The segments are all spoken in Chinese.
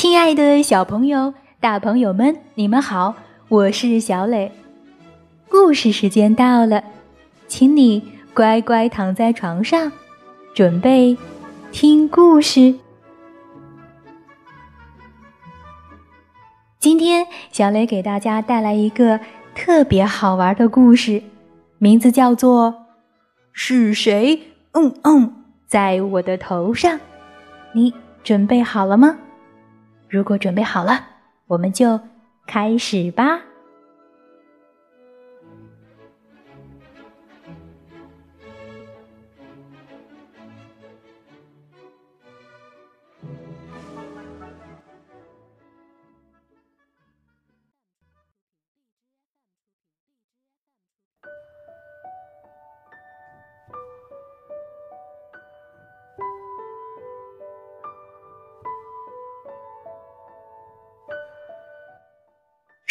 亲爱的小朋友、大朋友们，你们好，我是小磊。故事时间到了，请你乖乖躺在床上，准备听故事。今天，小磊给大家带来一个特别好玩的故事，名字叫做《是谁嗯嗯在我的头上》。你准备好了吗？如果准备好了，我们就开始吧。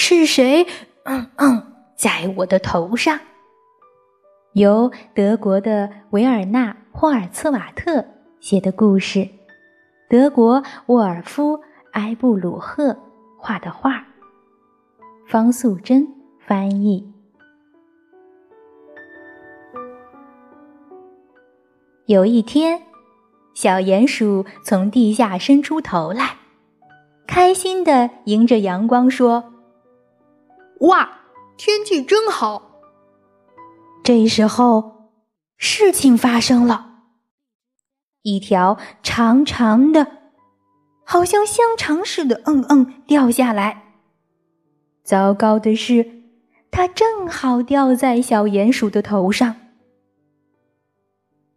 是谁？嗯嗯，在我的头上。由德国的维尔纳·霍尔茨瓦特写的故事，德国沃尔夫·埃布鲁赫画的画，方素珍翻译。有一天，小鼹鼠从地下伸出头来，开心的迎着阳光说。哇，天气真好！这时候，事情发生了，一条长长的、好像香肠似的“嗯嗯”掉下来。糟糕的是，它正好掉在小鼹鼠的头上。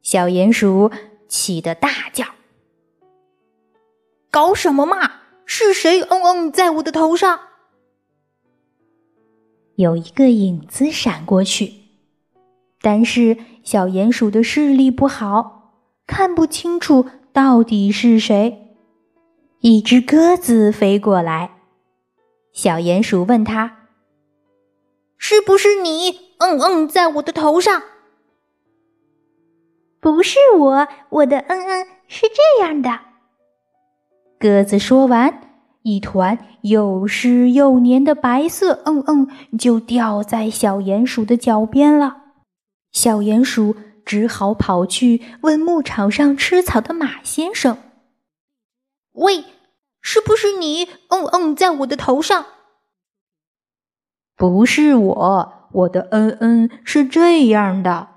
小鼹鼠气得大叫：“搞什么嘛？是谁‘嗯嗯’在我的头上？”有一个影子闪过去，但是小鼹鼠的视力不好，看不清楚到底是谁。一只鸽子飞过来，小鼹鼠问他：“是不是你？嗯嗯，在我的头上？”“不是我，我的嗯嗯是这样的。”鸽子说完。一团又湿又黏的白色，嗯嗯，就掉在小鼹鼠的脚边了。小鼹鼠只好跑去问牧场上吃草的马先生：“喂，是不是你？嗯嗯，在我的头上？”“不是我，我的嗯嗯是这样的。”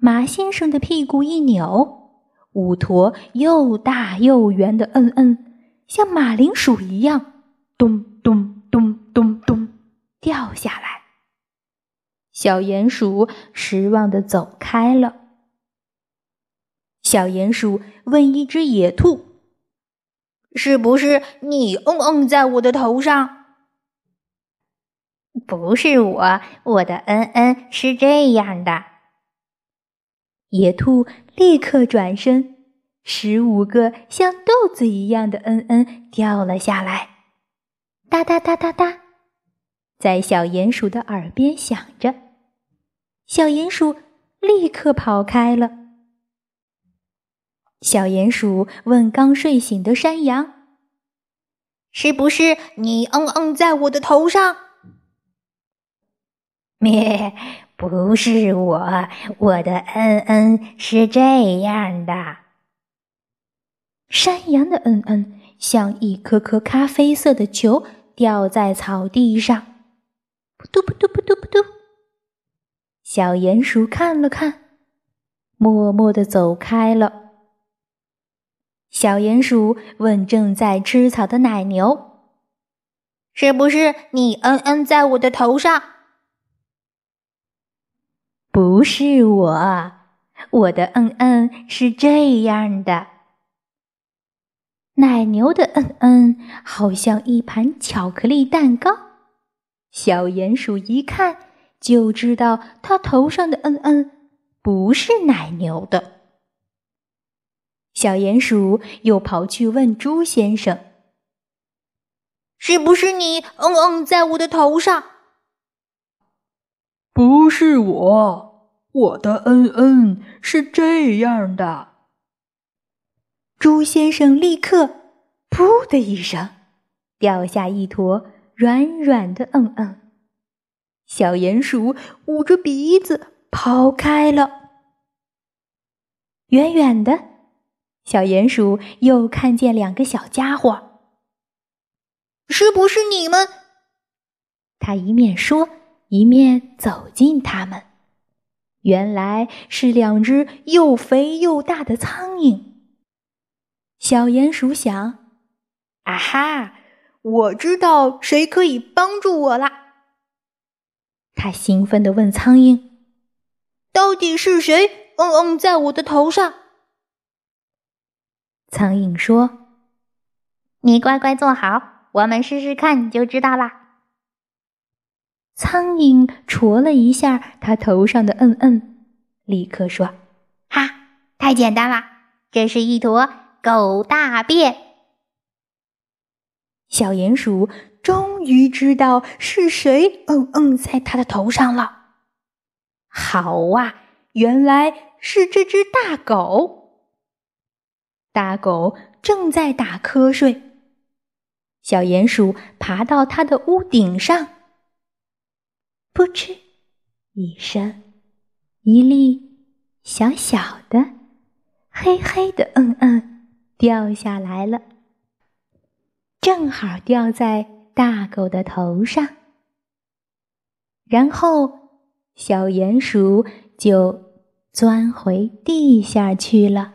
马先生的屁股一扭，五坨又大又圆的嗯嗯。像马铃薯一样，咚咚咚咚咚掉下来。小鼹鼠失望的走开了。小鼹鼠问一只野兔：“是不是你嗯嗯在我的头上？”“不是我，我的嗯嗯是这样的。”野兔立刻转身。十五个像豆子一样的“嗯嗯”掉了下来，哒哒哒哒哒，在小鼹鼠的耳边响着。小鼹鼠立刻跑开了。小鼹鼠问刚睡醒的山羊：“是不是你嗯嗯在我的头上？”“咩，不是我，我的嗯嗯是这样的。”山羊的嗯嗯像一颗颗咖啡色的球掉在草地上，扑嘟扑嘟扑嘟扑嘟。小鼹鼠看了看，默默的走开了。小鼹鼠问正在吃草的奶牛：“是不是你嗯嗯在我的头上？”“不是我，我的嗯嗯是这样的。”奶牛的嗯嗯好像一盘巧克力蛋糕，小鼹鼠一看就知道它头上的嗯嗯不是奶牛的。小鼹鼠又跑去问猪先生：“是不是你嗯嗯在我的头上？”“不是我，我的嗯嗯是这样的。”猪先生立刻“噗”噗的一声，掉下一坨软软的嗯嗯。小鼹鼠捂着鼻子跑开了。远远的，小鼹鼠又看见两个小家伙。是不是你们？他一面说，一面走近他们。原来是两只又肥又大的苍蝇。小鼹鼠想：“啊哈，我知道谁可以帮助我啦！”他兴奋地问苍蝇：“到底是谁？嗯嗯，在我的头上？”苍蝇说：“你乖乖坐好，我们试试看就知道啦。”苍蝇戳了一下他头上的嗯嗯，立刻说：“哈，太简单了，这是一坨。”狗大便，小鼹鼠终于知道是谁嗯嗯在它的头上了。好啊，原来是这只大狗。大狗正在打瞌睡，小鼹鼠爬到它的屋顶上，扑哧一声，一粒小小的、黑黑的嗯嗯。掉下来了，正好掉在大狗的头上，然后小鼹鼠就钻回地下去了。